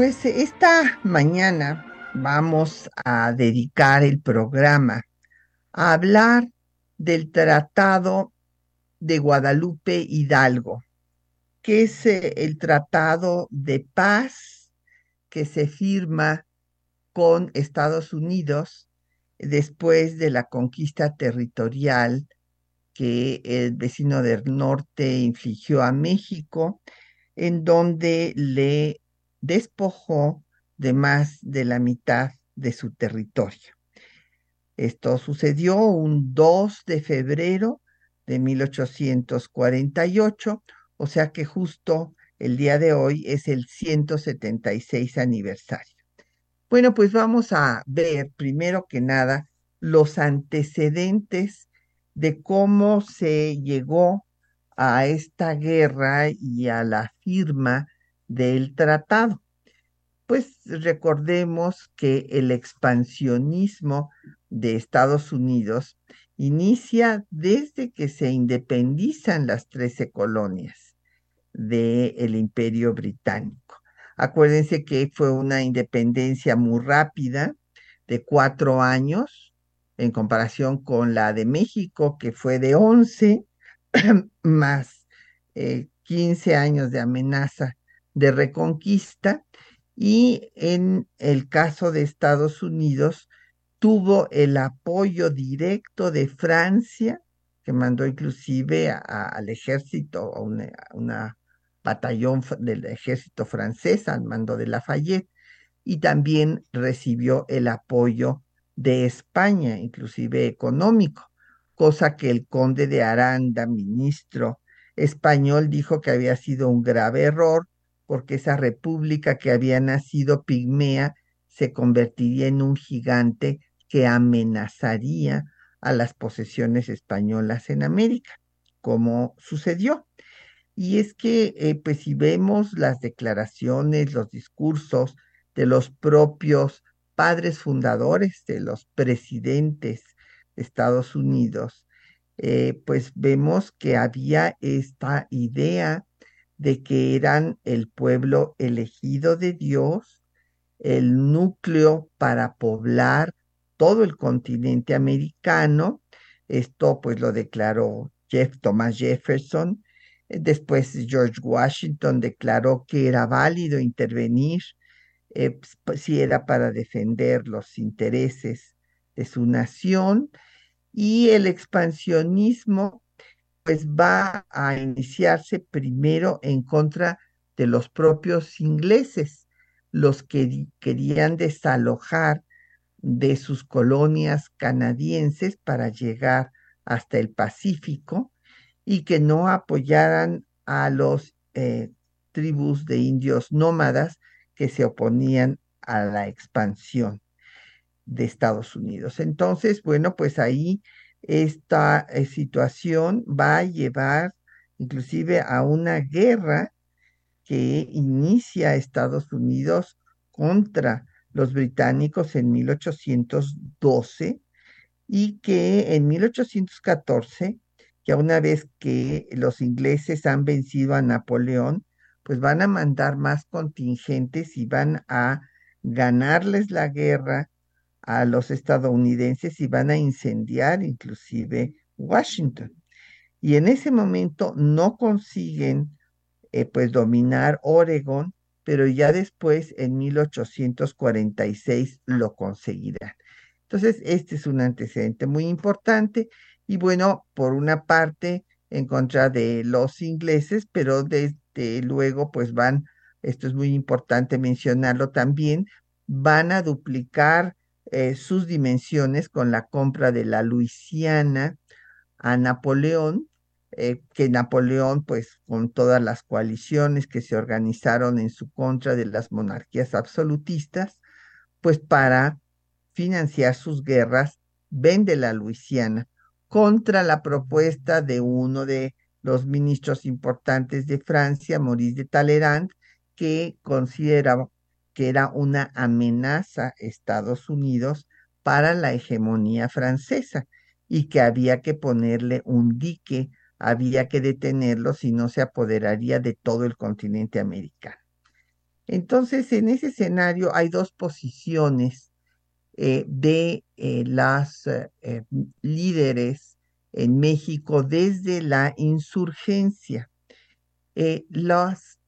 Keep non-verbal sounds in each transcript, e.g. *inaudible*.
Pues esta mañana vamos a dedicar el programa a hablar del Tratado de Guadalupe Hidalgo, que es eh, el tratado de paz que se firma con Estados Unidos después de la conquista territorial que el vecino del norte infligió a México, en donde le despojó de más de la mitad de su territorio. Esto sucedió un 2 de febrero de 1848, o sea que justo el día de hoy es el 176 aniversario. Bueno, pues vamos a ver primero que nada los antecedentes de cómo se llegó a esta guerra y a la firma del tratado. Pues recordemos que el expansionismo de Estados Unidos inicia desde que se independizan las trece colonias del imperio británico. Acuérdense que fue una independencia muy rápida, de cuatro años, en comparación con la de México, que fue de once, *clears throat* más eh, quince años de amenaza de reconquista y en el caso de Estados Unidos tuvo el apoyo directo de Francia, que mandó inclusive al ejército, a una, batallón del ejército francés al mando de Lafayette, y también recibió el apoyo de España, inclusive económico, cosa que el conde de Aranda, ministro español, dijo que había sido un grave error porque esa república que había nacido pigmea se convertiría en un gigante que amenazaría a las posesiones españolas en América, como sucedió. Y es que, eh, pues si vemos las declaraciones, los discursos de los propios padres fundadores, de los presidentes de Estados Unidos, eh, pues vemos que había esta idea de que eran el pueblo elegido de Dios, el núcleo para poblar todo el continente americano. Esto pues lo declaró Jeff Thomas Jefferson. Después George Washington declaró que era válido intervenir eh, pues, si era para defender los intereses de su nación. Y el expansionismo pues va a iniciarse primero en contra de los propios ingleses, los que querían desalojar de sus colonias canadienses para llegar hasta el Pacífico y que no apoyaran a los eh, tribus de indios nómadas que se oponían a la expansión de Estados Unidos. Entonces, bueno, pues ahí esta eh, situación va a llevar inclusive a una guerra que inicia Estados Unidos contra los británicos en 1812 y que en 1814, ya una vez que los ingleses han vencido a Napoleón, pues van a mandar más contingentes y van a ganarles la guerra a los estadounidenses y van a incendiar inclusive Washington. Y en ese momento no consiguen eh, pues dominar Oregon, pero ya después en 1846 lo conseguirán. Entonces, este es un antecedente muy importante y bueno, por una parte en contra de los ingleses, pero desde luego pues van, esto es muy importante mencionarlo también, van a duplicar eh, sus dimensiones con la compra de la Luisiana a Napoleón, eh, que Napoleón, pues con todas las coaliciones que se organizaron en su contra de las monarquías absolutistas, pues para financiar sus guerras, vende la Luisiana contra la propuesta de uno de los ministros importantes de Francia, Maurice de Talleyrand, que consideraba que era una amenaza a Estados Unidos para la hegemonía francesa y que había que ponerle un dique, había que detenerlo si no se apoderaría de todo el continente americano. Entonces, en ese escenario hay dos posiciones eh, de eh, las eh, líderes en México desde la insurgencia. los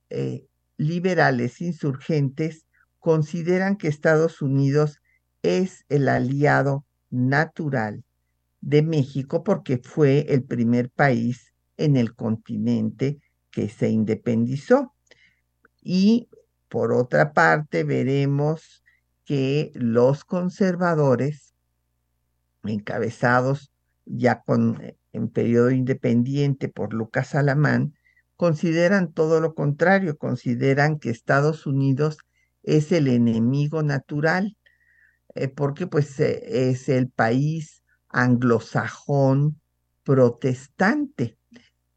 liberales insurgentes consideran que Estados Unidos es el aliado natural de México porque fue el primer país en el continente que se independizó. Y por otra parte, veremos que los conservadores, encabezados ya con, eh, en periodo independiente por Lucas Alamán, consideran todo lo contrario, consideran que Estados Unidos es el enemigo natural, eh, porque pues eh, es el país anglosajón protestante.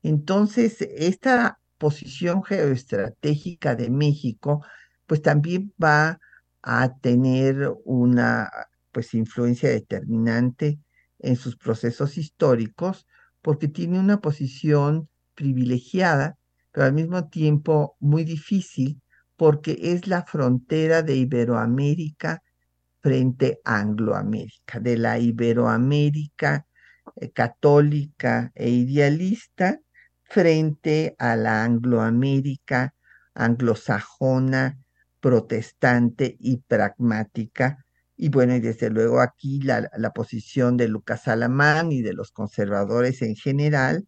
Entonces, esta posición geoestratégica de México, pues también va a tener una pues influencia determinante en sus procesos históricos porque tiene una posición privilegiada, pero al mismo tiempo muy difícil porque es la frontera de Iberoamérica frente a Angloamérica, de la Iberoamérica eh, católica e idealista frente a la Angloamérica anglosajona, protestante y pragmática. Y bueno, y desde luego aquí la, la posición de Lucas Alamán y de los conservadores en general,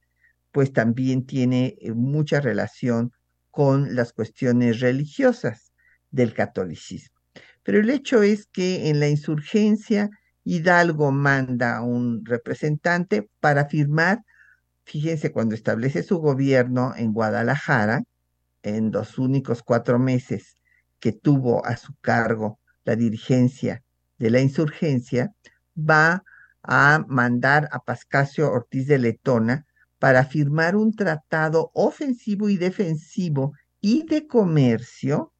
pues también tiene eh, mucha relación con las cuestiones religiosas del catolicismo. Pero el hecho es que en la insurgencia Hidalgo manda a un representante para firmar, fíjense, cuando establece su gobierno en Guadalajara, en los únicos cuatro meses que tuvo a su cargo la dirigencia de la insurgencia, va a mandar a Pascasio Ortiz de Letona para firmar un tratado ofensivo y defensivo y de comercio.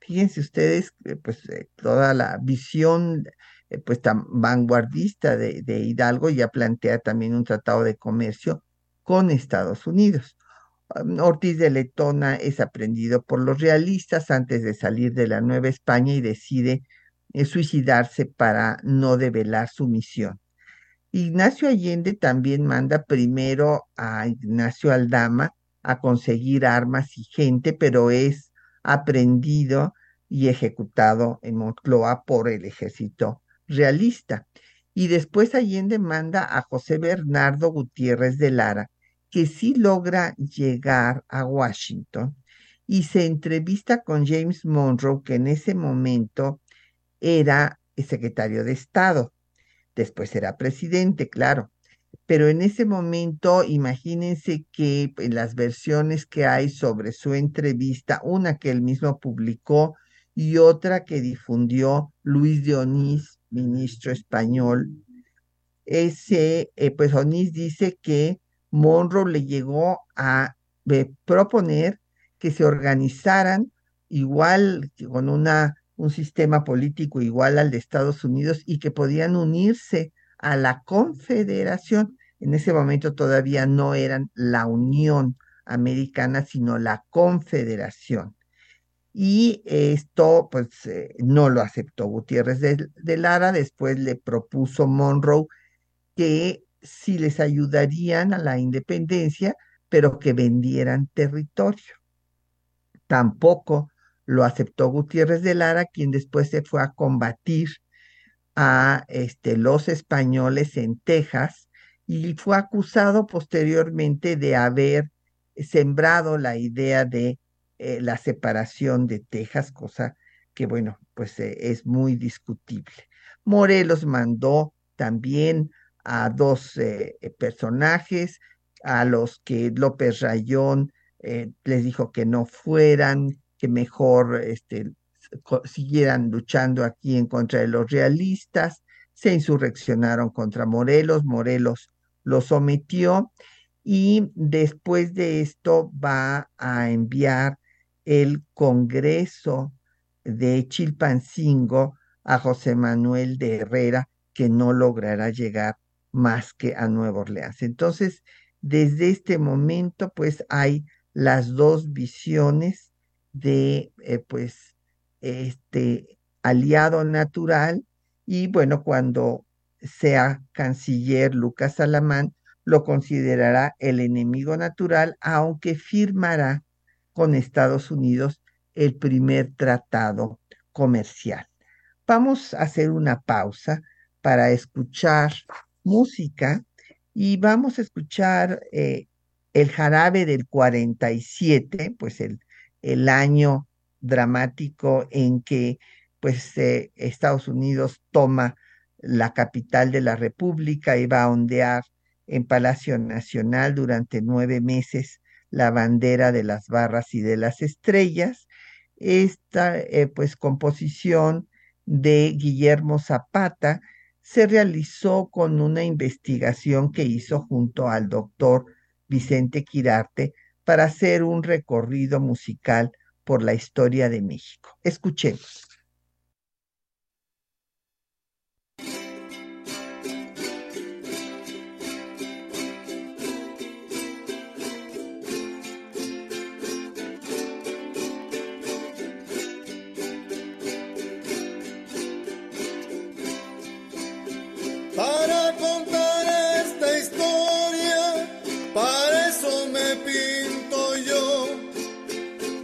Fíjense ustedes, eh, pues eh, toda la visión eh, pues tan vanguardista de, de Hidalgo ya plantea también un tratado de comercio con Estados Unidos. Ortiz de Letona es aprendido por los realistas antes de salir de la Nueva España y decide suicidarse para no develar su misión. Ignacio Allende también manda primero a Ignacio Aldama a conseguir armas y gente, pero es aprendido y ejecutado en Moncloa por el ejército realista. Y después Allende manda a José Bernardo Gutiérrez de Lara, que sí logra llegar a Washington y se entrevista con James Monroe, que en ese momento era secretario de Estado después será presidente, claro. Pero en ese momento, imagínense que en las versiones que hay sobre su entrevista, una que él mismo publicó y otra que difundió Luis de Onís, ministro español, ese, eh, pues Onís dice que Monroe le llegó a eh, proponer que se organizaran igual con una un sistema político igual al de Estados Unidos y que podían unirse a la confederación. En ese momento todavía no eran la Unión Americana, sino la confederación. Y esto, pues, eh, no lo aceptó Gutiérrez de, de, Lara. Después le propuso Monroe que sí les ayudarían a la independencia, pero que vendieran territorio. Tampoco lo aceptó Gutiérrez de Lara, quien después se fue a combatir a este, los españoles en Texas y fue acusado posteriormente de haber sembrado la idea de eh, la separación de Texas, cosa que, bueno, pues eh, es muy discutible. Morelos mandó también a dos eh, personajes a los que López Rayón les dijo que no fueran, que mejor este, siguieran luchando aquí en contra de los realistas, se insurreccionaron contra Morelos, Morelos lo sometió y después de esto va a enviar el Congreso de Chilpancingo a José Manuel de Herrera, que no logrará llegar más que a Nueva Orleans. Entonces, desde este momento, pues hay las dos visiones de, eh, pues, este aliado natural y bueno, cuando sea canciller Lucas Alamán, lo considerará el enemigo natural, aunque firmará con Estados Unidos el primer tratado comercial. Vamos a hacer una pausa para escuchar música y vamos a escuchar eh, el jarabe del 47, pues el, el año dramático en que pues eh, Estados Unidos toma la capital de la República y va a ondear en Palacio Nacional durante nueve meses la bandera de las barras y de las estrellas. Esta eh, pues composición de Guillermo Zapata se realizó con una investigación que hizo junto al doctor Vicente Quirarte para hacer un recorrido musical por la historia de México. Escuchemos.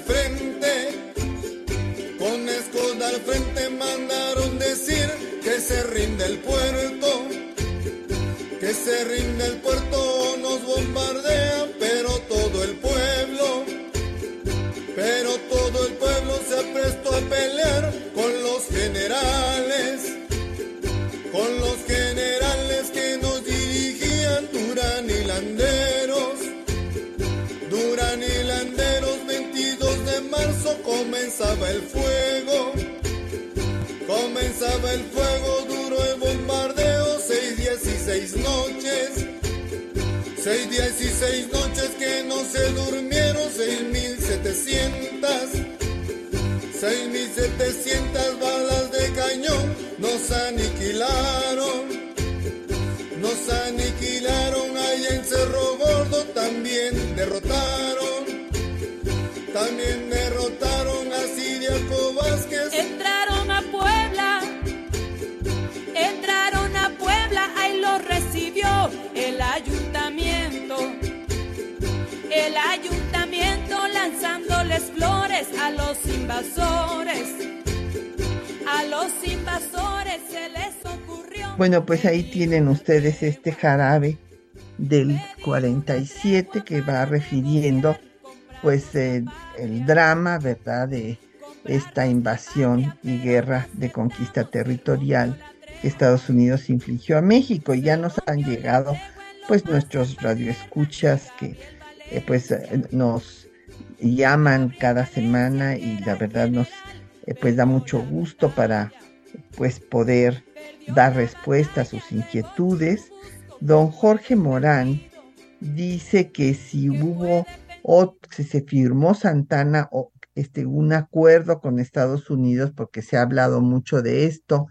frente, con escudo al frente mandaron decir que se rinde el puerto, que se rinde el puerto, nos bombardean, marzo comenzaba el fuego, comenzaba el fuego, duro el bombardeo, seis días y seis noches, seis días y seis noches que no se durmieron, seis mil setecientas, seis mil setecientas balas de cañón nos aniquilaron. Nos aniquilaron ahí en Cerro Gordo, también derrotaron a los invasores. A los invasores se les ocurrió. Bueno, pues ahí tienen ustedes este jarabe del 47 que va refiriendo pues eh, el drama, ¿verdad?, de esta invasión y guerra de conquista territorial que Estados Unidos infligió a México. Y ya nos han llegado pues nuestros radioescuchas que eh, pues eh, nos llaman cada semana y la verdad nos pues da mucho gusto para pues poder dar respuesta a sus inquietudes. Don Jorge Morán dice que si hubo o si se firmó Santana o este, un acuerdo con Estados Unidos, porque se ha hablado mucho de esto,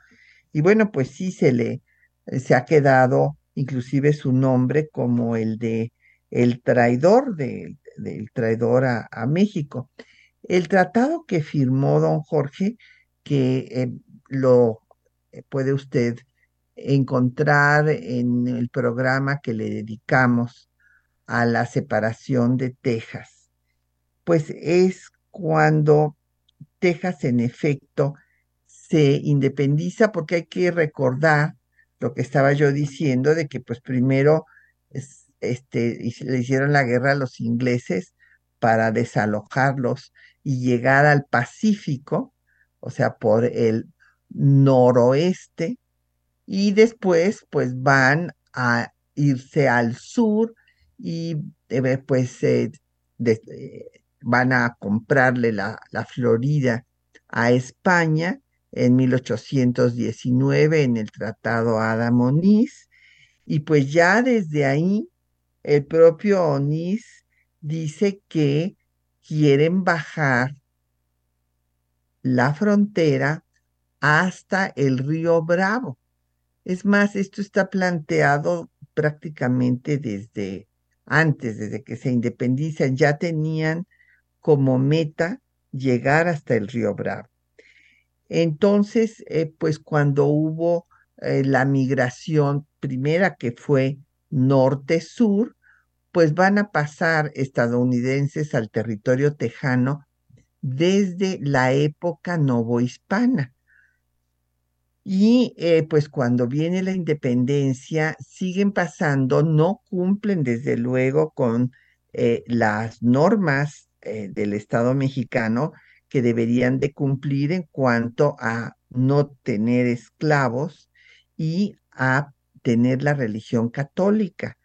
y bueno, pues sí se le eh, se ha quedado inclusive su nombre como el de el traidor del traidor a, México. El tratado que firmó don Jorge, que eh, lo eh, puede usted encontrar en el programa que le dedicamos a la separación de Texas. Pues es cuando Texas en efecto se independiza porque hay que recordar lo que estaba yo diciendo de que pues primero este, le hicieron la guerra a los ingleses para desalojarlos y llegar al Pacífico, o sea, por el noroeste, y después pues van a irse al sur y eh, pues eh, van a comprarle la, Florida a España en 1819 en el Tratado Adam Onís y pues ya desde ahí el propio Onís dice que quieren bajar la frontera hasta el río Bravo. Es más, esto está planteado prácticamente desde antes, desde que se independizan, ya tenían como meta llegar hasta el río Bravo. Entonces, eh, pues cuando hubo eh, la migración primera que fue norte-sur, pues van a pasar estadounidenses al territorio tejano desde la época novohispana. Y eh, pues cuando viene la independencia, siguen pasando, no cumplen desde luego con eh, las normas eh, del Estado mexicano que deberían de cumplir en cuanto a no tener esclavos y a tener la religión católica,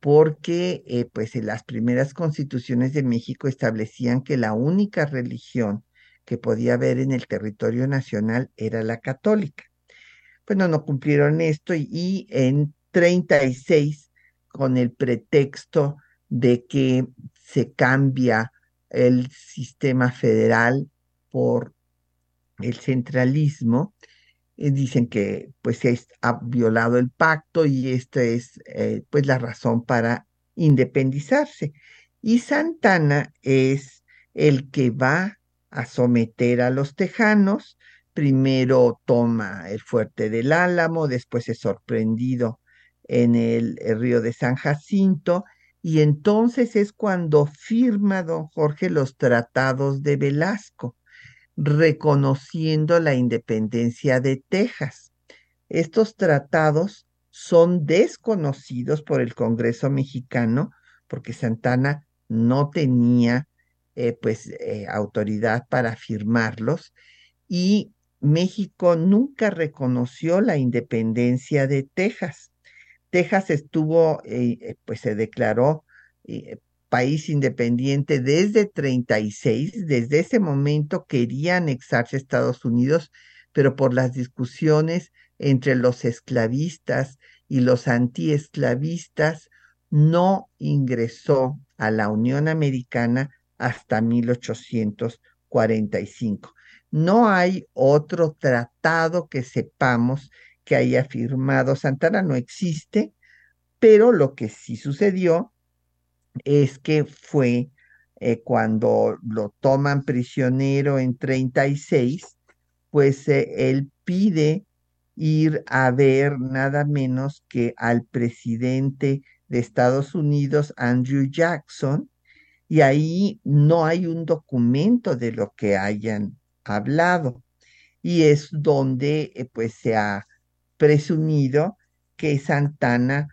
porque pues en las primeras constituciones de México establecían que la única religión que podía haber en el territorio nacional era la católica. Bueno, no cumplieron esto y, y en 36, con el pretexto de que se cambia el sistema federal por el centralismo, dicen que pues se ha violado el pacto y esta es eh, pues la razón para independizarse. Y Santana es el que va a someter a los tejanos primero toma el fuerte del Álamo, después es sorprendido en el, río de San Jacinto, y entonces es cuando firma don Jorge los tratados de Velasco, reconociendo la independencia de Texas. Estos tratados son desconocidos por el Congreso mexicano porque Santana no tenía eh, pues eh, autoridad para firmarlos y México nunca reconoció la independencia de Texas. Texas estuvo, eh, pues se declaró país independiente desde 36. Desde ese momento quería anexarse a Estados Unidos, pero por las discusiones entre los esclavistas y los antiesclavistas, no ingresó a la Unión Americana hasta 1845. No hay otro tratado que sepamos que haya firmado Santana, no existe, pero lo que sí sucedió es que fue eh, cuando lo toman prisionero en 36, pues eh, él pide ir a ver nada menos que al presidente de Estados Unidos, Andrew Jackson, y ahí no hay un documento de lo que hayan hablado. Y es donde eh, pues se ha presumido que Santana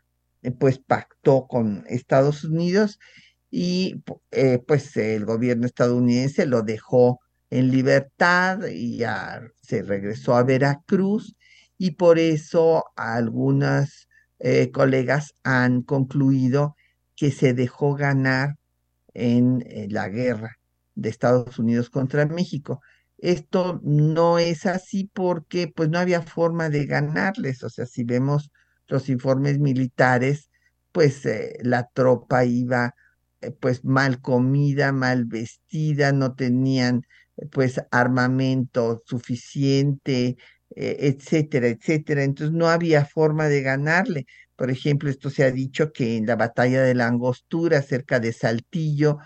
pues pactó con Estados Unidos y eh, pues el gobierno estadounidense lo dejó en libertad y ya se regresó a Veracruz y por eso algunas colegas han concluido que se dejó ganar en la guerra de Estados Unidos contra México. Esto no es así porque pues no había forma de ganarles. O sea, si vemos los informes militares, pues eh, la tropa iba eh, pues mal comida, mal vestida, no tenían eh, pues armamento suficiente, etcétera, etcétera. Entonces no había forma de ganarle. Por ejemplo, esto se ha dicho que en la batalla de la Angostura, cerca de Saltillo,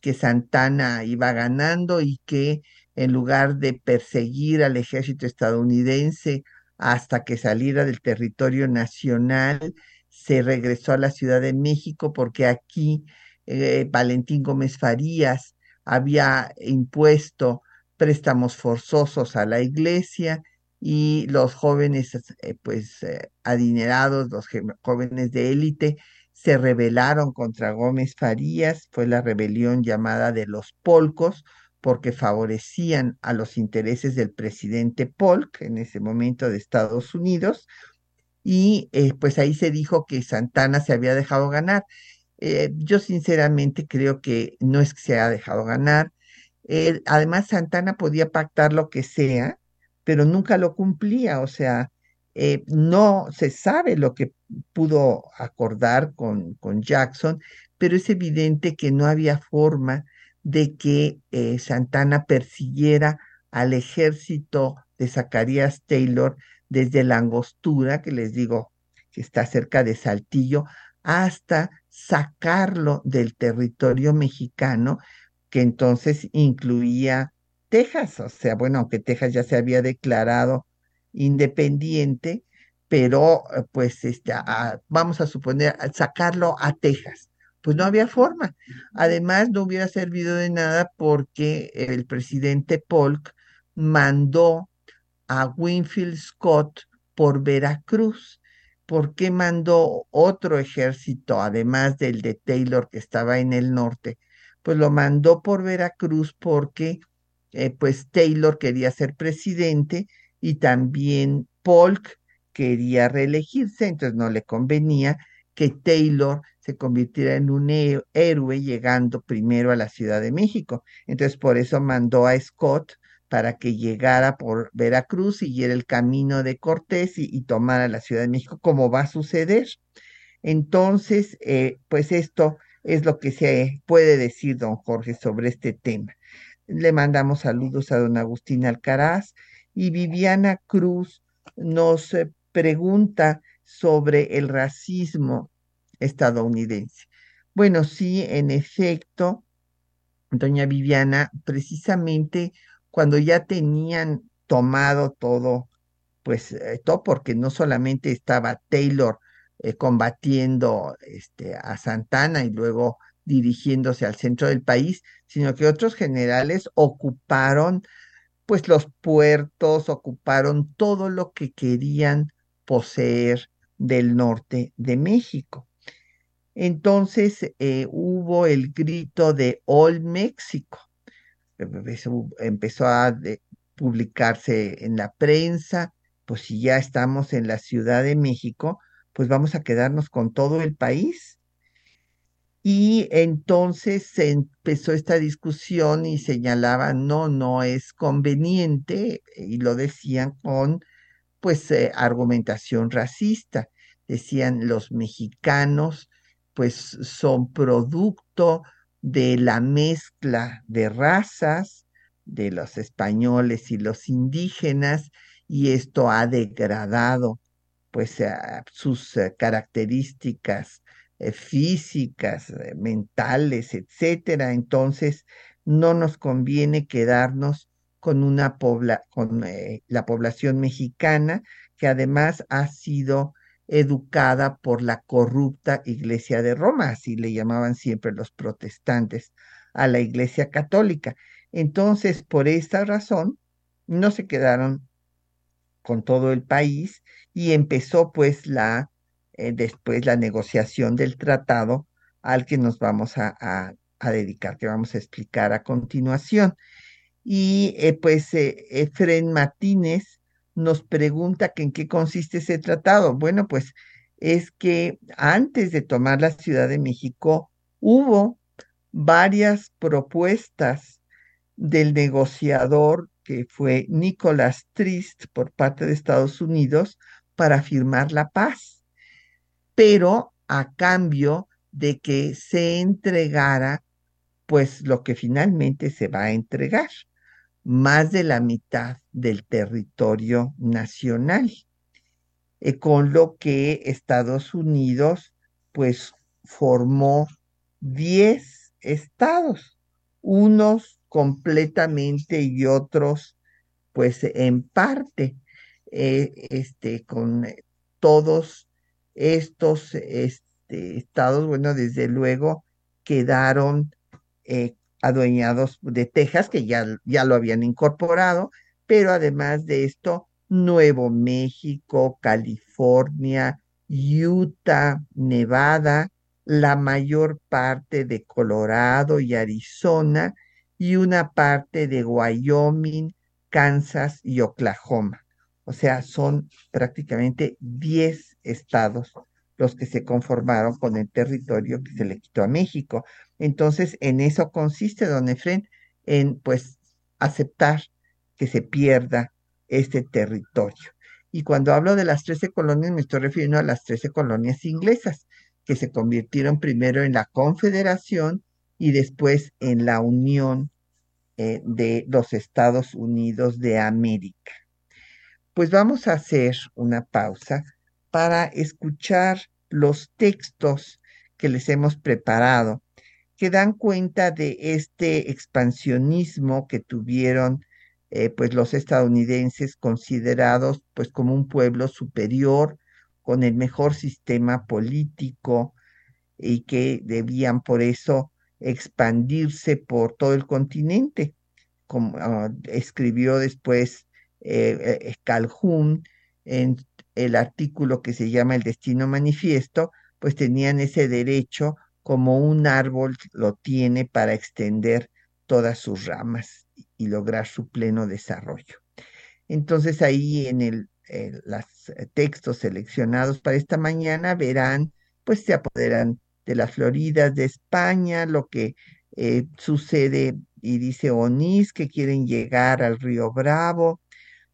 que Santana iba ganando y que en lugar de perseguir al ejército estadounidense, hasta que saliera del territorio nacional, se regresó a la Ciudad de México porque aquí eh, Valentín Gómez Farías había impuesto préstamos forzosos a la iglesia y los jóvenes eh, pues eh, adinerados, los jóvenes de élite, se rebelaron contra Gómez Farías, fue la rebelión llamada de los polcos, porque favorecían a los intereses del presidente Polk en ese momento de Estados Unidos, y eh, pues ahí se dijo que Santana se había dejado ganar. yo sinceramente creo que no es que se haya dejado ganar, además, Santana podía pactar lo que sea, pero nunca lo cumplía, o sea, eh, no se sabe lo que pudo acordar con, con, Jackson, pero es evidente que no había forma de que eh, Santana persiguiera al ejército de Zacarías Taylor desde la angostura, que les digo que está cerca de Saltillo, hasta sacarlo del territorio mexicano que entonces incluía Texas, o sea, bueno, aunque Texas ya se había declarado independiente, pero eh, pues este, vamos a suponer sacarlo a Texas. Pues no había forma. Además, no hubiera servido de nada porque el presidente Polk mandó a Winfield Scott por Veracruz. ¿Por qué mandó otro ejército, además del de Taylor que estaba en el norte? pues lo mandó por Veracruz porque eh, pues Taylor quería ser presidente y también Polk quería reelegirse, entonces no le convenía que Taylor se convirtiera en un héroe llegando primero a la Ciudad de México. Entonces por eso mandó a Scott para que llegara por Veracruz, siguiera el camino de Cortés y, tomara la Ciudad de México, como va a suceder. Entonces, eh, pues esto es lo que se puede decir, don Jorge, sobre este tema. Le mandamos saludos a don Agustín Alcaraz y Viviana Cruz nos eh, pregunta sobre el racismo estadounidense. Bueno, sí, en efecto, doña Viviana, precisamente cuando ya tenían tomado todo, pues eh, todo porque no solamente estaba Taylor eh, combatiendo este, a Santana y luego dirigiéndose al centro del país, sino que otros generales ocuparon pues los puertos, ocuparon todo lo que querían poseer del norte de México. Entonces eh, hubo el grito de All México. Empezó a publicarse en la prensa, pues si ya estamos en la Ciudad de México, pues vamos a quedarnos con todo el país. Y entonces se empezó esta discusión y señalaban, no, no es conveniente, y lo decían con, pues, eh, argumentación racista. Decían, los mexicanos, pues, son producto de la mezcla de razas, de los españoles y los indígenas, y esto ha degradado pues eh, sus eh, características eh, físicas, mentales, etcétera. Entonces, no nos conviene quedarnos con una con la población mexicana que además ha sido educada por la corrupta Iglesia de Roma, así le llamaban siempre los protestantes a la Iglesia católica. Entonces, por esta razón, no se quedaron con todo el país y empezó pues la, eh, después la negociación del tratado al que nos vamos a, dedicar, que vamos a explicar a continuación. Y eh, pues eh, Efren Martínez nos pregunta que en qué consiste ese tratado. Bueno, pues es que antes de tomar la Ciudad de México hubo varias propuestas del negociador que fue Nicolás Trist por parte de Estados Unidos para firmar la paz, pero a cambio de que se entregara pues lo que finalmente se va a entregar, más de la mitad del territorio nacional, eh, con lo que Estados Unidos pues formó 10 estados, unos completamente y otros pues en parte. eh, este, con todos estos este, estados, bueno, desde luego quedaron eh, adueñados de Texas, que ya, ya lo habían incorporado, pero además de esto, Nuevo México, California, Utah, Nevada, la mayor parte de Colorado y Arizona y una parte de Wyoming, Kansas y Oklahoma. O sea, son prácticamente 10 estados los que se conformaron con el territorio que se le quitó a México. Entonces, en eso consiste, don Efren, en pues aceptar que se pierda este territorio. Y cuando hablo de las 13 colonias, me estoy refiriendo a las 13 colonias inglesas, que se convirtieron primero en la Confederación y después en la Unión eh, de los Estados Unidos de América. Pues vamos a hacer una pausa para escuchar los textos que les hemos preparado, que dan cuenta de este expansionismo que tuvieron eh, pues los estadounidenses considerados pues como un pueblo superior con el mejor sistema político y que debían por eso expandirse por todo el continente, como ah, escribió después eh, eh, Calhoun en el artículo que se llama El Destino Manifiesto, pues tenían ese derecho como un árbol lo tiene para extender todas sus ramas y lograr su pleno desarrollo. Entonces ahí en el, los textos seleccionados para esta mañana verán, pues se apoderan de las Floridas de España, lo que eh, sucede y dice Onís que quieren llegar al río Bravo,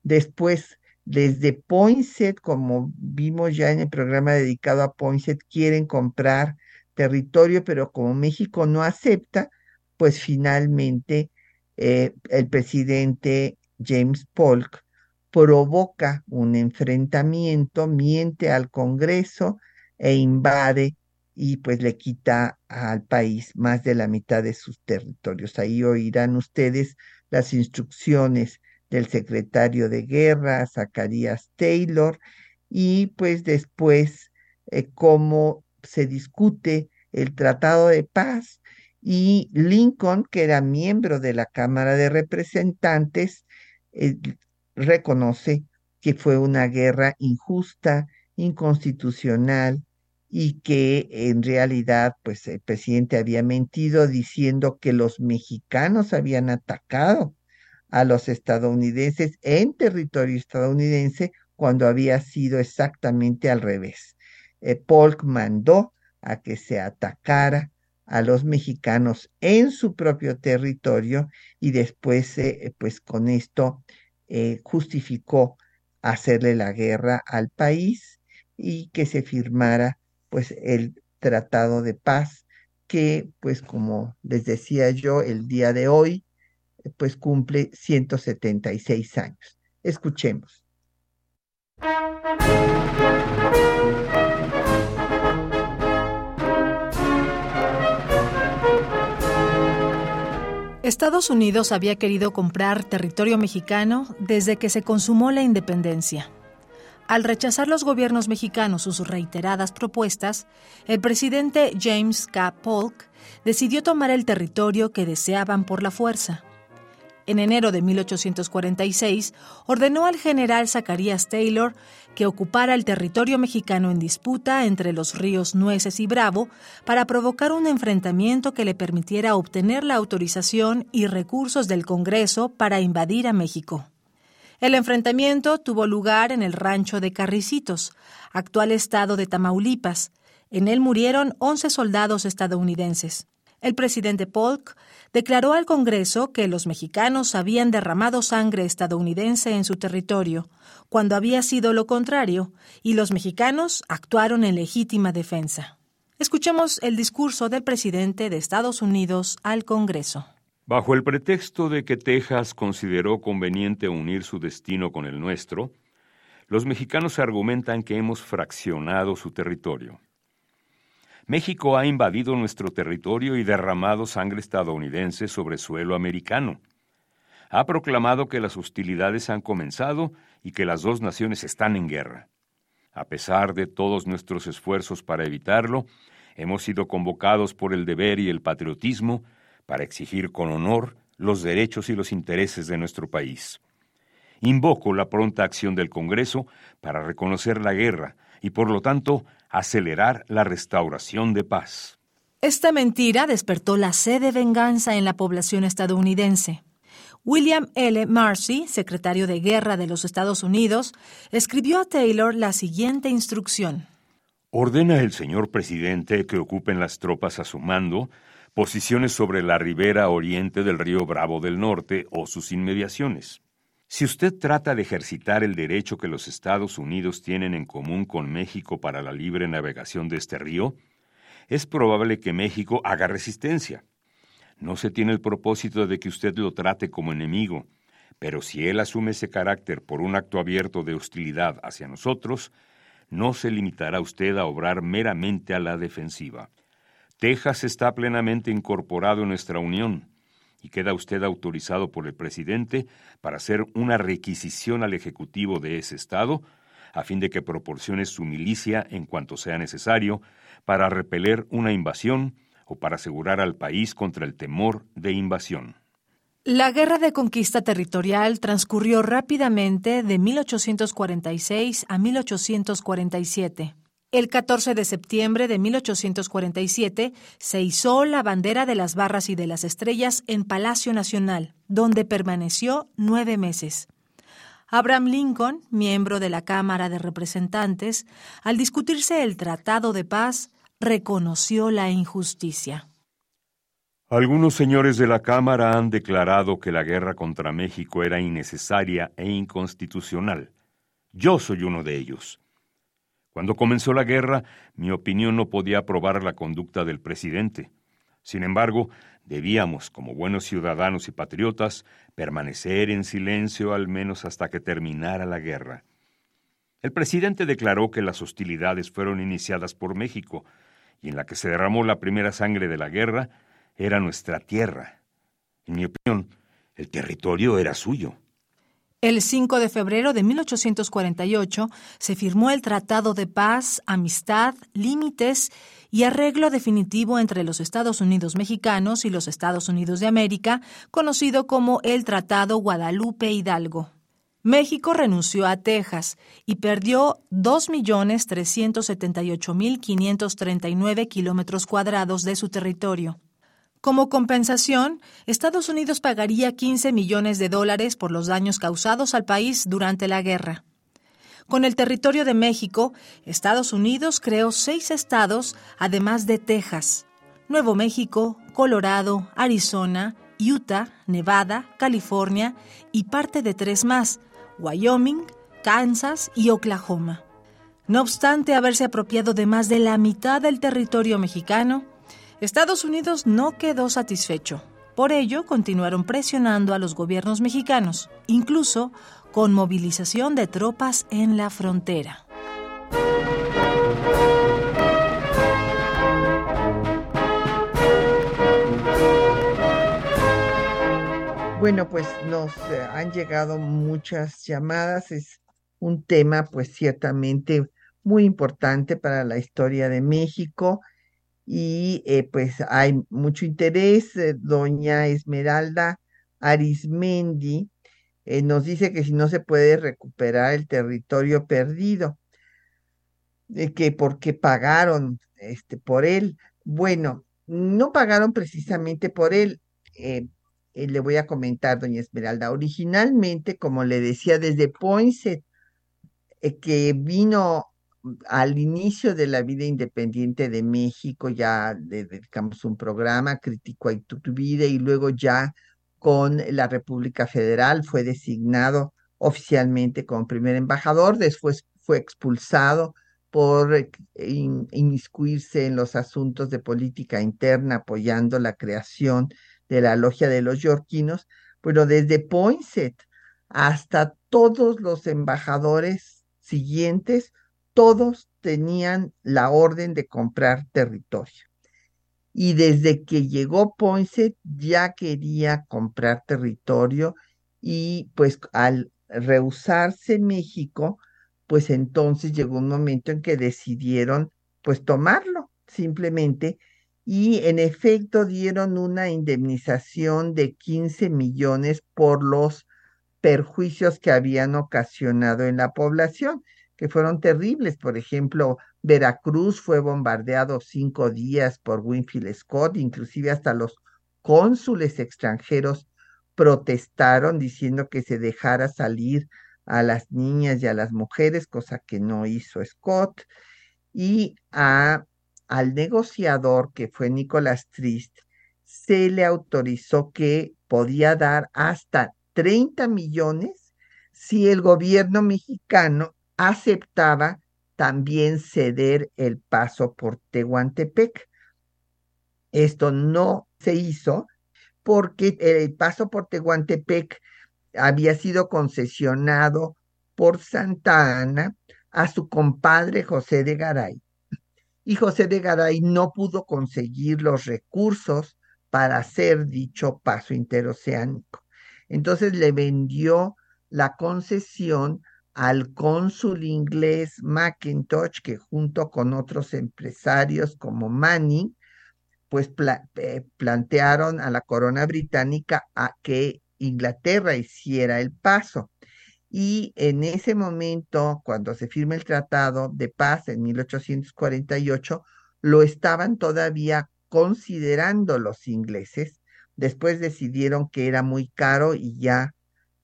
después desde Poinsett, como vimos ya en el programa dedicado a Poinsett, quieren comprar territorio, pero como México no acepta, pues finalmente eh, el presidente James Polk provoca un enfrentamiento, miente al Congreso e invade y pues le quita al país más de la mitad de sus territorios. Ahí oirán ustedes las instrucciones del secretario de guerra, Zacarías Taylor, y pues después eh, cómo se discute el tratado de paz y Lincoln, que era miembro de la Cámara de Representantes, eh, reconoce que fue una guerra injusta, inconstitucional y que en realidad pues el presidente había mentido diciendo que los mexicanos habían atacado a los estadounidenses en territorio estadounidense cuando había sido exactamente al revés. Eh, Polk mandó a que se atacara a los mexicanos en su propio territorio y después, eh, pues con esto, eh, justificó hacerle la guerra al país y que se firmara, pues, el tratado de paz que, pues, como les decía yo, el día de hoy, pues cumple 176 años. Escuchemos. Estados Unidos había querido comprar territorio mexicano desde que se consumó la independencia. Al rechazar los gobiernos mexicanos sus reiteradas propuestas, el presidente James K. Polk decidió tomar el territorio que deseaban por la fuerza en enero de 1846, ordenó al general Zacarías Taylor que ocupara el territorio mexicano en disputa entre los ríos Nueces y Bravo para provocar un enfrentamiento que le permitiera obtener la autorización y recursos del Congreso para invadir a México. El enfrentamiento tuvo lugar en el rancho de Carricitos, actual estado de Tamaulipas. En él murieron 11 soldados estadounidenses. El presidente Polk declaró al Congreso que los mexicanos habían derramado sangre estadounidense en su territorio, cuando había sido lo contrario, y los mexicanos actuaron en legítima defensa. Escuchemos el discurso del presidente de Estados Unidos al Congreso. Bajo el pretexto de que Texas consideró conveniente unir su destino con el nuestro, los mexicanos argumentan que hemos fraccionado su territorio. México ha invadido nuestro territorio y derramado sangre estadounidense sobre suelo americano. Ha proclamado que las hostilidades han comenzado y que las dos naciones están en guerra. A pesar de todos nuestros esfuerzos para evitarlo, hemos sido convocados por el deber y el patriotismo para exigir con honor los derechos y los intereses de nuestro país. Invoco la pronta acción del Congreso para reconocer la guerra y, por lo tanto, acelerar la restauración de paz. Esta mentira despertó la sed de venganza en la población estadounidense. William L. Marcy, secretario de Guerra de los Estados Unidos, escribió a Taylor la siguiente instrucción. Ordena el señor presidente que ocupen las tropas a su mando posiciones sobre la ribera oriente del río Bravo del Norte o sus inmediaciones. Si usted trata de ejercitar el derecho que los Estados Unidos tienen en común con México para la libre navegación de este río, es probable que México haga resistencia. No se tiene el propósito de que usted lo trate como enemigo, pero si él asume ese carácter por un acto abierto de hostilidad hacia nosotros, no se limitará usted a obrar meramente a la defensiva. Texas está plenamente incorporado en nuestra Unión y queda usted autorizado por el presidente para hacer una requisición al Ejecutivo de ese Estado a fin de que proporcione su milicia en cuanto sea necesario para repeler una invasión o para asegurar al país contra el temor de invasión. La guerra de conquista territorial transcurrió rápidamente de 1846 a 1847. El 14 de septiembre de 1847 se izó la bandera de las barras y de las estrellas en Palacio Nacional, donde permaneció nueve meses. Abraham Lincoln, miembro de la Cámara de Representantes, al discutirse el Tratado de Paz, reconoció la injusticia. Algunos señores de la Cámara han declarado que la guerra contra México era innecesaria e inconstitucional. Yo soy uno de ellos. Cuando comenzó la guerra, mi opinión no podía aprobar la conducta del presidente. Sin embargo, debíamos, como buenos ciudadanos y patriotas, permanecer en silencio al menos hasta que terminara la guerra. El presidente declaró que las hostilidades fueron iniciadas por México, y en la que se derramó la primera sangre de la guerra era nuestra tierra. En mi opinión, el territorio era suyo. El 5 de febrero de 1848 se firmó el Tratado de Paz, Amistad, Límites y Arreglo Definitivo entre los Estados Unidos mexicanos y los Estados Unidos de América, conocido como el Tratado Guadalupe Hidalgo. México renunció a Texas y perdió 2.378.539 kilómetros cuadrados de su territorio. Como compensación, Estados Unidos pagaría 15 millones de dólares por los daños causados al país durante la guerra. Con el territorio de México, Estados Unidos creó seis estados, además de Texas, Nuevo México, Colorado, Arizona, Utah, Nevada, California y parte de tres más, Wyoming, Kansas y Oklahoma. No obstante haberse apropiado de más de la mitad del territorio mexicano, Estados Unidos no quedó satisfecho. Por ello, continuaron presionando a los gobiernos mexicanos, incluso con movilización de tropas en la frontera. Bueno, pues nos eh, han llegado muchas llamadas. Es un tema, pues ciertamente muy importante para la historia de México y eh, pues hay mucho interés. Eh, doña Esmeralda Arismendi eh, nos dice que si no se puede recuperar el territorio perdido, que porque pagaron este, por él. Bueno, no pagaron precisamente por él. le voy a comentar, doña Esmeralda, originalmente, como le decía, desde Poinsett, que vino al inicio de la vida independiente de México, ya dedicamos un programa crítico a Iturbide y luego ya con la República Federal fue designado oficialmente como primer embajador, después fue expulsado por inmiscuirse en los asuntos de política interna, apoyando la creación de la Logia de los Yorquinos, pero desde Poinsett hasta todos los embajadores siguientes todos tenían la orden de comprar territorio. Y desde que llegó Ponce ya quería comprar territorio y pues al rehusarse México, pues entonces llegó un momento en que decidieron pues tomarlo simplemente y en efecto dieron una indemnización de 15 millones por los perjuicios que habían ocasionado en la población, que fueron terribles. Por ejemplo, Veracruz fue bombardeado cinco días por Winfield Scott, inclusive hasta los cónsules extranjeros protestaron diciendo que se dejara salir a las niñas y a las mujeres, cosa que no hizo Scott, y a, al negociador, que fue Nicolás Trist, se le autorizó que podía dar hasta 30 millones si el gobierno mexicano aceptaba también ceder el paso por Tehuantepec. Esto no se hizo porque el paso por Tehuantepec había sido concesionado por Santa Ana a su compadre José de Garay. Y José de Garay no pudo conseguir los recursos para hacer dicho paso interoceánico. Entonces le vendió la concesión al cónsul inglés McIntosh, que junto con otros empresarios como Manning, pues eh, plantearon a la corona británica a que Inglaterra hiciera el paso. Y en ese momento, cuando se firma el Tratado de Paz en 1848, lo estaban todavía considerando los ingleses. Después decidieron que era muy caro y ya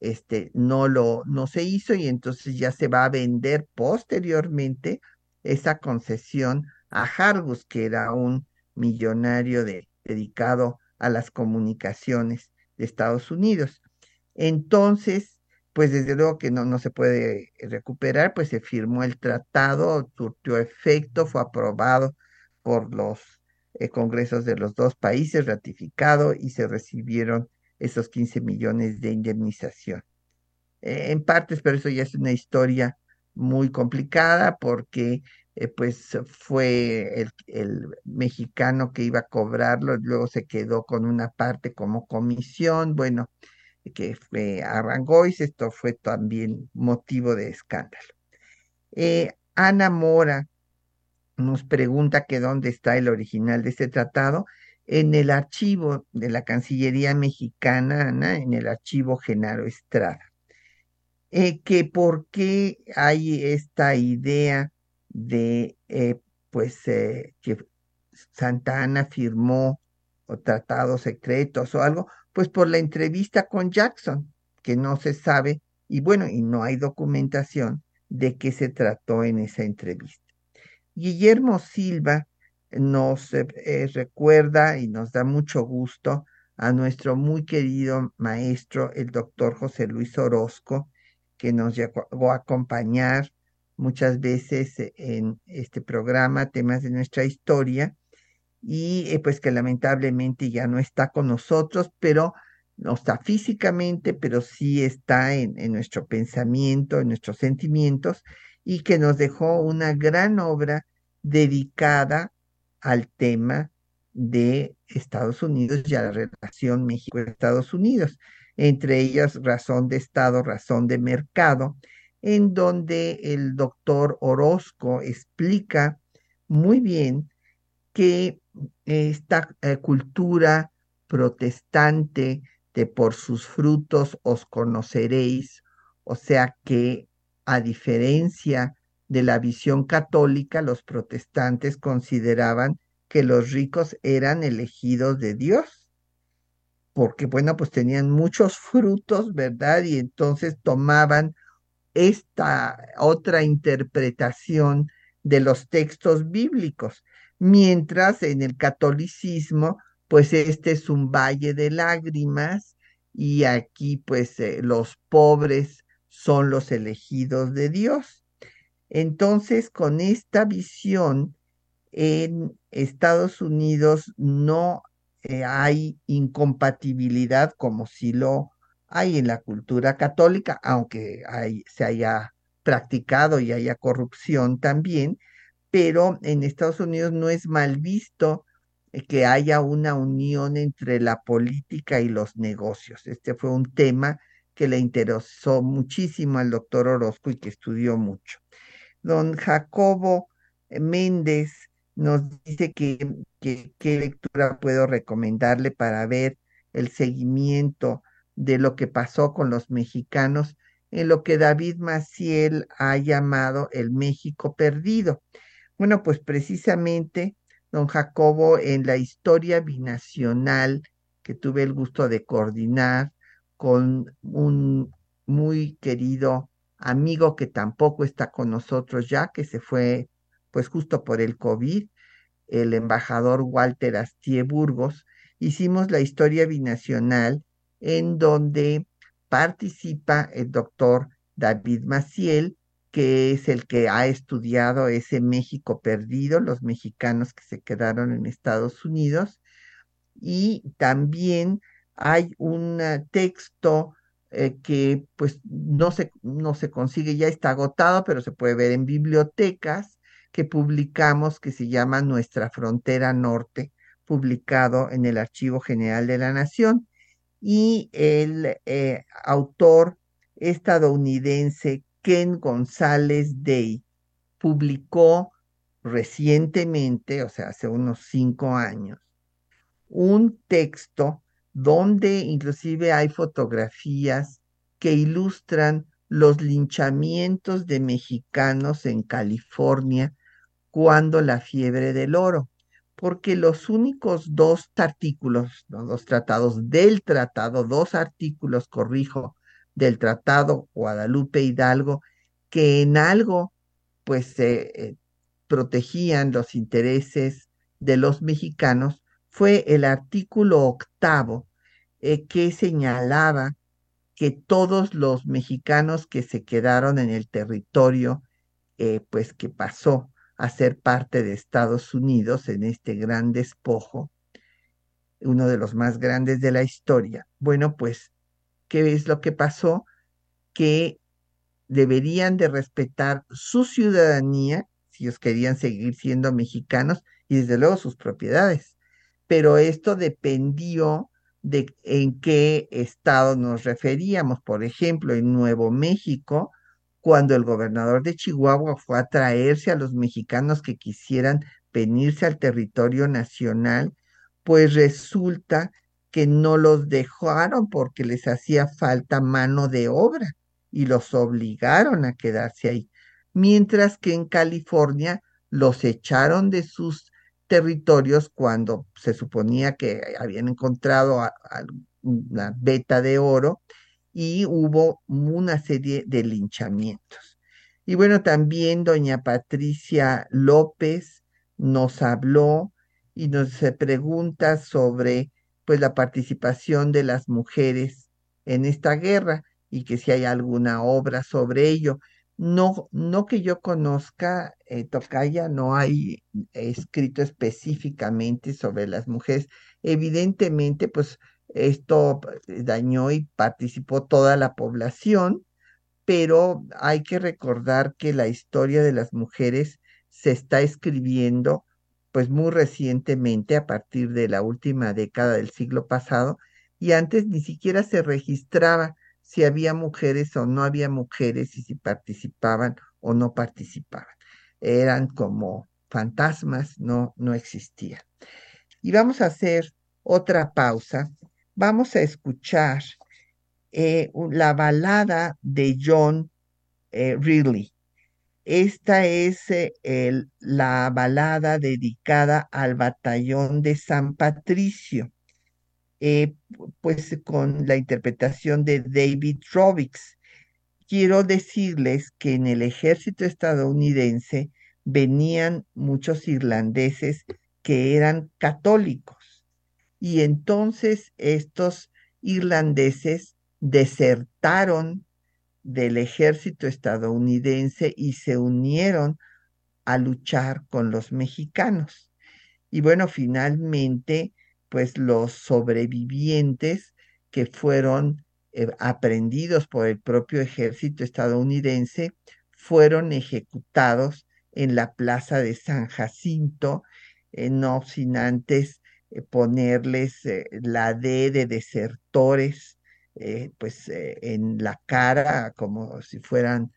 este, no lo no se hizo y entonces ya se va a vender posteriormente esa concesión a Hargus, que era un millonario dedicado a las comunicaciones de Estados Unidos. Entonces, pues desde luego que no, no se puede recuperar, pues se firmó el tratado, surtió efecto, fue aprobado por los eh, congresos de los dos países, ratificado y se recibieron esos 15 millones de indemnización. Eh, en partes, pero eso ya es una historia muy complicada porque eh, pues fue el, mexicano que iba a cobrarlo, luego se quedó con una parte como comisión, bueno, que fue y esto fue también motivo de escándalo. Eh, Ana Mora nos pregunta que dónde está el original de este tratado. En el archivo de la Cancillería Mexicana, Ana, en el archivo Genaro Estrada. Eh, que por qué hay esta idea de eh, pues eh, que Santa Ana firmó o tratados secretos o algo, pues por la entrevista con Jackson, que no se sabe, y bueno, y no hay documentación de qué se trató en esa entrevista. Guillermo Silva nos eh, recuerda y nos da mucho gusto a nuestro muy querido maestro, el doctor José Luis Orozco, que nos llegó a acompañar muchas veces en este programa temas de nuestra historia y eh, pues que lamentablemente ya no está con nosotros, pero no está físicamente, pero sí está en, en nuestro pensamiento, en nuestros sentimientos y que nos dejó una gran obra dedicada al tema de Estados Unidos y a la relación México-Estados Unidos, entre ellas razón de Estado, razón de mercado, en donde el doctor Orozco explica muy bien que esta eh, cultura protestante de por sus frutos os conoceréis, o sea que a diferencia de la visión católica, los protestantes consideraban que los ricos eran elegidos de Dios, porque bueno, pues tenían muchos frutos, ¿verdad? Y entonces tomaban esta otra interpretación de los textos bíblicos, mientras en el catolicismo, pues este es un valle de lágrimas y aquí pues eh, los pobres son los elegidos de Dios. Entonces, con esta visión, en Estados Unidos no eh, hay incompatibilidad como si lo hay en la cultura católica, aunque se haya practicado y haya corrupción también, pero en Estados Unidos no es mal visto eh, que haya una unión entre la política y los negocios. Este fue un tema que le interesó muchísimo al doctor Orozco y que estudió mucho. Don Jacobo Méndez nos dice que, qué lectura puedo recomendarle para ver el seguimiento de lo que pasó con los mexicanos en lo que David Maciel ha llamado el México perdido. Bueno, pues precisamente, don Jacobo, en la historia binacional que tuve el gusto de coordinar con un muy querido amigo que tampoco está con nosotros ya, que se fue pues justo por el COVID, el embajador Walter Astie Burgos, hicimos la historia binacional en donde participa el doctor David Maciel, que es el que ha estudiado ese México perdido, los mexicanos que se quedaron en Estados Unidos, y también hay un texto eh, que pues no se, no se consigue, ya está agotado, pero se puede ver en bibliotecas que publicamos que se llama Nuestra Frontera Norte, publicado en el Archivo General de la Nación. Y el eh, autor estadounidense Ken González Day publicó recientemente, o sea, hace unos cinco años, un texto donde inclusive hay fotografías que ilustran los linchamientos de mexicanos en California cuando la fiebre del oro porque los únicos dos artículos, dos tratados del tratado, dos artículos, corrijo, del tratado Guadalupe Hidalgo, que en algo pues eh, protegían los intereses de los mexicanos, fue el artículo octavo eh, que señalaba que todos los mexicanos que se quedaron en el territorio, eh, pues que pasó a ser parte de Estados Unidos en este gran despojo, uno de los más grandes de la historia. Bueno, pues, ¿qué es lo que pasó? Que deberían de respetar su ciudadanía, si ellos querían seguir siendo mexicanos, y desde luego sus propiedades. Pero esto dependió de en qué estado nos referíamos. Por ejemplo, en Nuevo México, cuando el gobernador de Chihuahua fue a traerse a los mexicanos que quisieran venirse al territorio nacional, pues resulta que no los dejaron porque les hacía falta mano de obra y los obligaron a quedarse ahí. Mientras que en California los echaron de sus territorios cuando se suponía que habían encontrado una beta de oro y hubo una serie de linchamientos. Y bueno, también doña Patricia López nos habló y nos pregunta sobre pues la participación de las mujeres en esta guerra y que si hay alguna obra sobre ello. No, no que yo conozca, eh, Tocaya, no hay escrito específicamente sobre las mujeres. Evidentemente, pues esto dañó y participó toda la población, pero hay que recordar que la historia de las mujeres se está escribiendo pues muy recientemente a partir de la última década del siglo pasado y antes ni siquiera se registraba si había mujeres o no había mujeres y si participaban o no participaban. Eran como fantasmas, no, no existían. Y vamos a hacer otra pausa vamos a escuchar eh, la balada de John eh, Riley. Esta es eh, la balada dedicada al batallón de San Patricio, pues con la interpretación de David Robbins. Quiero decirles que en el ejército estadounidense venían muchos irlandeses que eran católicos y entonces estos irlandeses desertaron del ejército estadounidense y se unieron a luchar con los mexicanos. Y bueno, finalmente, pues los sobrevivientes que fueron eh, aprendidos por el propio ejército estadounidense fueron ejecutados en la plaza de San Jacinto, no sin antes eh, ponerles eh, la D de desertores eh, pues en la cara como si fueran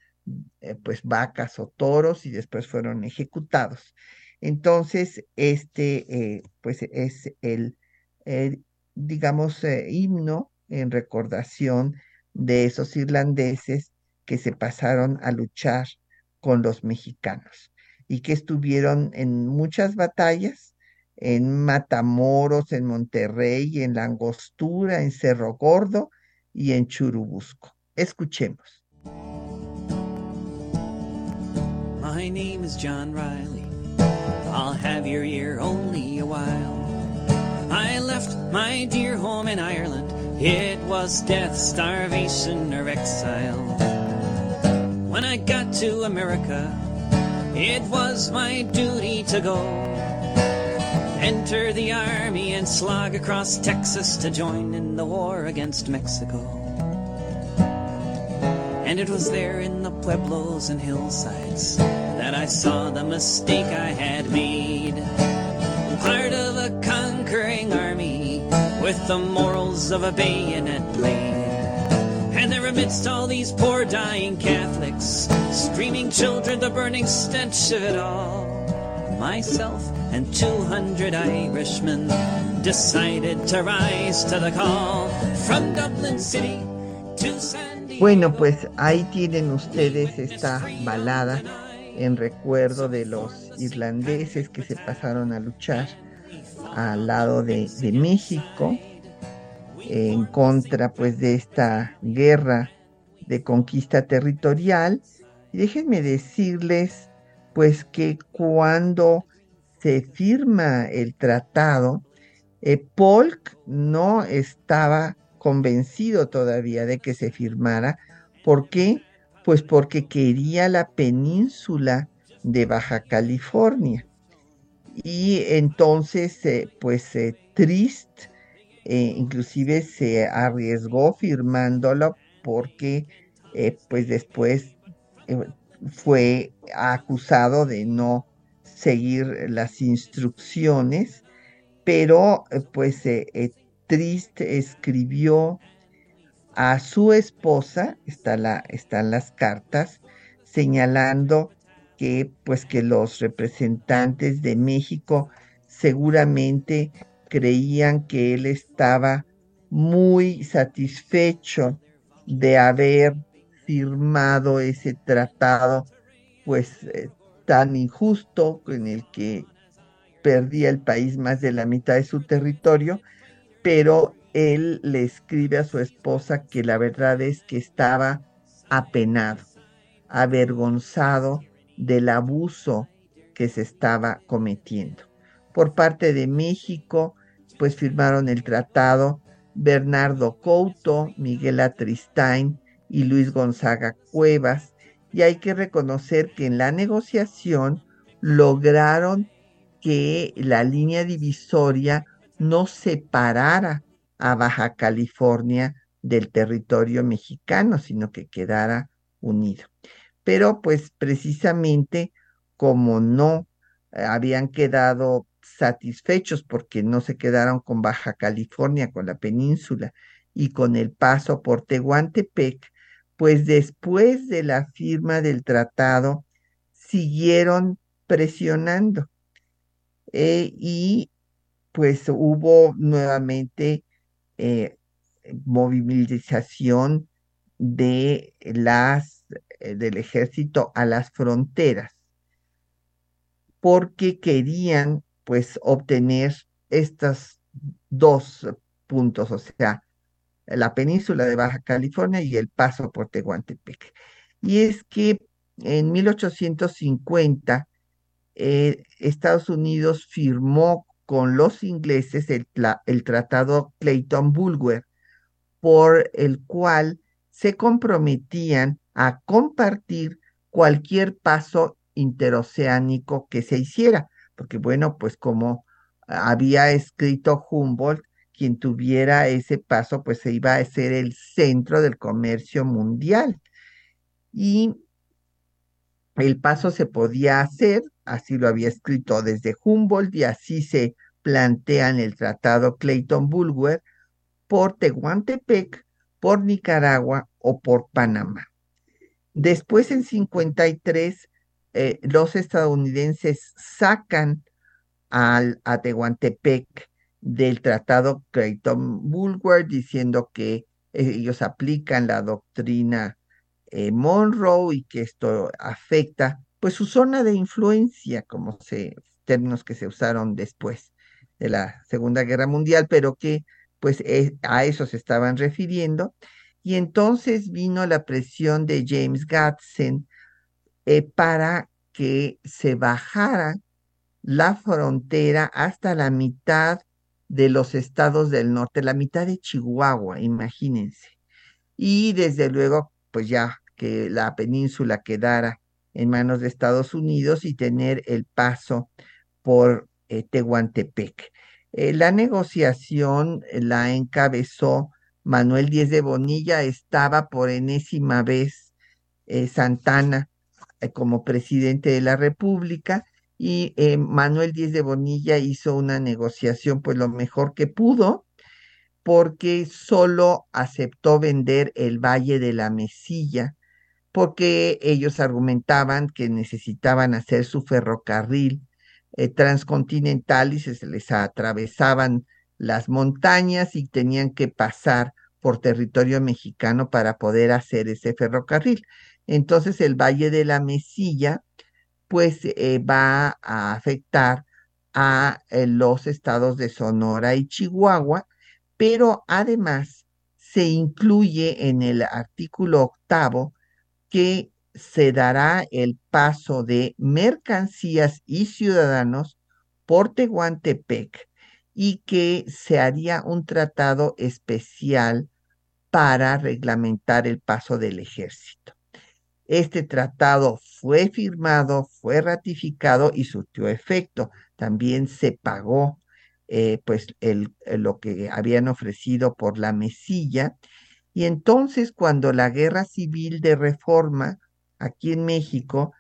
pues vacas o toros y después fueron ejecutados. Entonces, este pues es el, digamos, himno en recordación de esos irlandeses que se pasaron a luchar con los mexicanos y que estuvieron en muchas batallas, en Matamoros, en Monterrey, en La Angostura, en Cerro Gordo y en Churubusco. Escuchemos. My name is John Riley. I'll have your ear only a while. I left my dear home in Ireland. It was death, starvation, or exile. When I got to America, it was my duty to go. Enter the army and slog across Texas to join in the war against Mexico. And it was there in the pueblos and hillsides that I saw the mistake I had made. Part of with the morals of a bayonet blade. And there amidst all these poor dying Catholics, streaming children, the burning stench of it all, myself and 200 Irishmen decided to rise to the call from Dublin City to San Diego. Bueno, pues ahí tienen ustedes esta balada en recuerdo de los irlandeses que se pasaron a luchar al lado de, México en contra pues de esta guerra de conquista territorial. Y déjenme decirles pues que cuando se firma el tratado, eh, Polk no estaba convencido todavía de que se firmara. ¿Por qué? Pues porque quería la península de Baja California. Y entonces, eh, pues eh, Trist eh, inclusive se arriesgó firmándolo porque eh, pues después eh, fue acusado de no seguir las instrucciones, pero pues Triste escribió a su esposa, está la, están las cartas, señalando que pues que los representantes de México seguramente creían que él estaba muy satisfecho de haber firmado ese tratado, pues eh, tan injusto en el que perdía el país más de la mitad de su territorio, pero él le escribe a su esposa que la verdad es que estaba apenado, avergonzado del abuso que se estaba cometiendo. Por parte de México, pues firmaron el tratado Bernardo Couto, Miguel Atristain y Luis Gonzaga Cuevas, y hay que reconocer que en la negociación lograron que la línea divisoria no separara a Baja California del territorio mexicano, sino que quedara unido. Pero pues precisamente como no eh, habían quedado satisfechos porque no se quedaron con Baja California, con la península y con el paso por Tehuantepec, pues después de la firma del tratado siguieron presionando eh, y pues hubo nuevamente eh, movilización de las del ejército a las fronteras porque querían pues obtener estos dos puntos, o sea, la península de Baja California y el paso por Tehuantepec. Y es que en 1850 eh, Estados Unidos firmó con los ingleses el, el tratado Clayton-Bulwer, por el cual se comprometían a compartir cualquier paso interoceánico que se hiciera porque bueno, pues como había escrito Humboldt, quien tuviera ese paso, pues se iba a ser el centro del comercio mundial. Y el paso se podía hacer, así lo había escrito desde Humboldt y así se plantea en el tratado Clayton-Bulwer, por Tehuantepec por Nicaragua o por Panamá. Después, en 53, eh, los estadounidenses sacan al, a Tehuantepec del Tratado Creighton-Bulwer diciendo que ellos aplican la doctrina eh, Monroe y que esto afecta pues su zona de influencia, como se términos que se usaron después de la Segunda Guerra Mundial, pero que pues a eso se estaban refiriendo. Y entonces vino la presión de James Gadsden eh, para que se bajara la frontera hasta la mitad de los estados del norte, la mitad de Chihuahua, imagínense. Y desde luego, pues ya que la península quedara en manos de Estados Unidos y tener el paso por eh, Tehuantepec. Eh, la negociación la encabezó Manuel Díez de Bonilla, estaba por enésima vez eh, Santana como presidente de la República y Manuel Díez de Bonilla hizo una negociación pues lo mejor que pudo porque solo aceptó vender el Valle de la Mesilla porque ellos argumentaban que necesitaban hacer su ferrocarril eh, transcontinental y se les atravesaban las montañas y tenían que pasar por territorio mexicano para poder hacer ese ferrocarril. Entonces el Valle de la Mesilla pues eh, va a afectar a eh, los estados de Sonora y Chihuahua, pero además se incluye en el artículo octavo que se dará el paso de mercancías y ciudadanos por Tehuantepec y que se haría un tratado especial para reglamentar el paso del ejército. Este tratado fue firmado, fue ratificado y surtió efecto. También se pagó eh, pues el, lo que habían ofrecido por la mesilla. Y entonces cuando la guerra civil de reforma aquí en México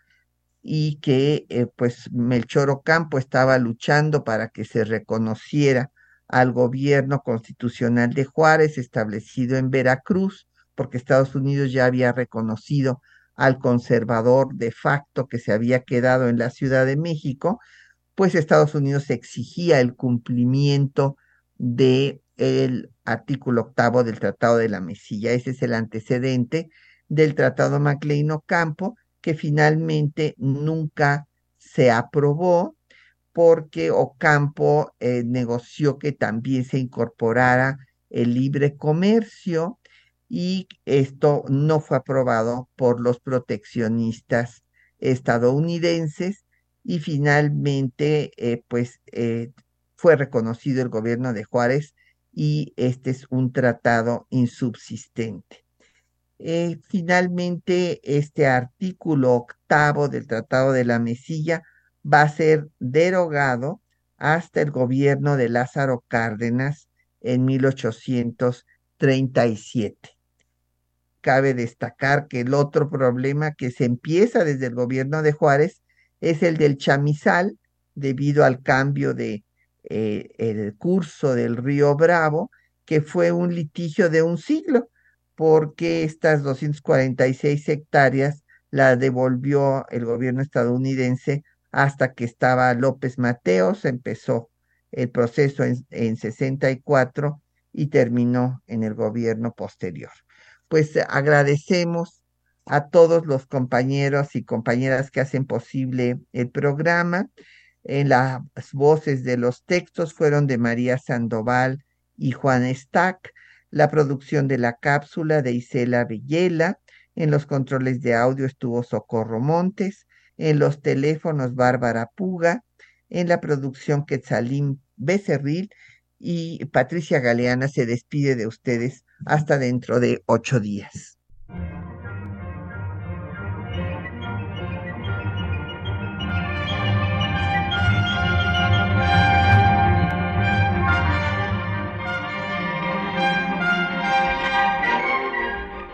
y que eh, pues Melchor Ocampo estaba luchando para que se reconociera al gobierno constitucional de Juárez establecido en Veracruz, porque Estados Unidos ya había reconocido al conservador de facto que se había quedado en la Ciudad de México, pues Estados Unidos exigía el cumplimiento de el artículo octavo del Tratado de la Mesilla. Ese es el antecedente del Tratado MacLean-Ocampo, que finalmente nunca se aprobó porque Ocampo eh, negoció que también se incorporara el libre comercio y esto no fue aprobado por los proteccionistas estadounidenses y finalmente eh, pues eh, fue reconocido el gobierno de Juárez y este es un tratado insubsistente. Eh, finalmente, este artículo octavo del Tratado de la Mesilla va a ser derogado hasta el gobierno de Lázaro Cárdenas en 1837. Cabe destacar que el otro problema que se empieza desde el gobierno de Juárez es el del chamizal, debido al cambio de eh, el curso del río Bravo, que fue un litigio de un siglo porque estas 246 hectáreas las devolvió el gobierno estadounidense hasta que estaba López Mateos, empezó el proceso en, en 64 y terminó en el gobierno posterior. Pues agradecemos a todos los compañeros y compañeras que hacen posible el programa. En las voces de los textos fueron de María Sandoval y Juan Stack la producción de la cápsula de Isela Villela, en los controles de audio estuvo Socorro Montes, en los teléfonos Bárbara Puga, en la producción Quetzalín Becerril y Patricia Galeana se despide de ustedes hasta dentro de ocho días.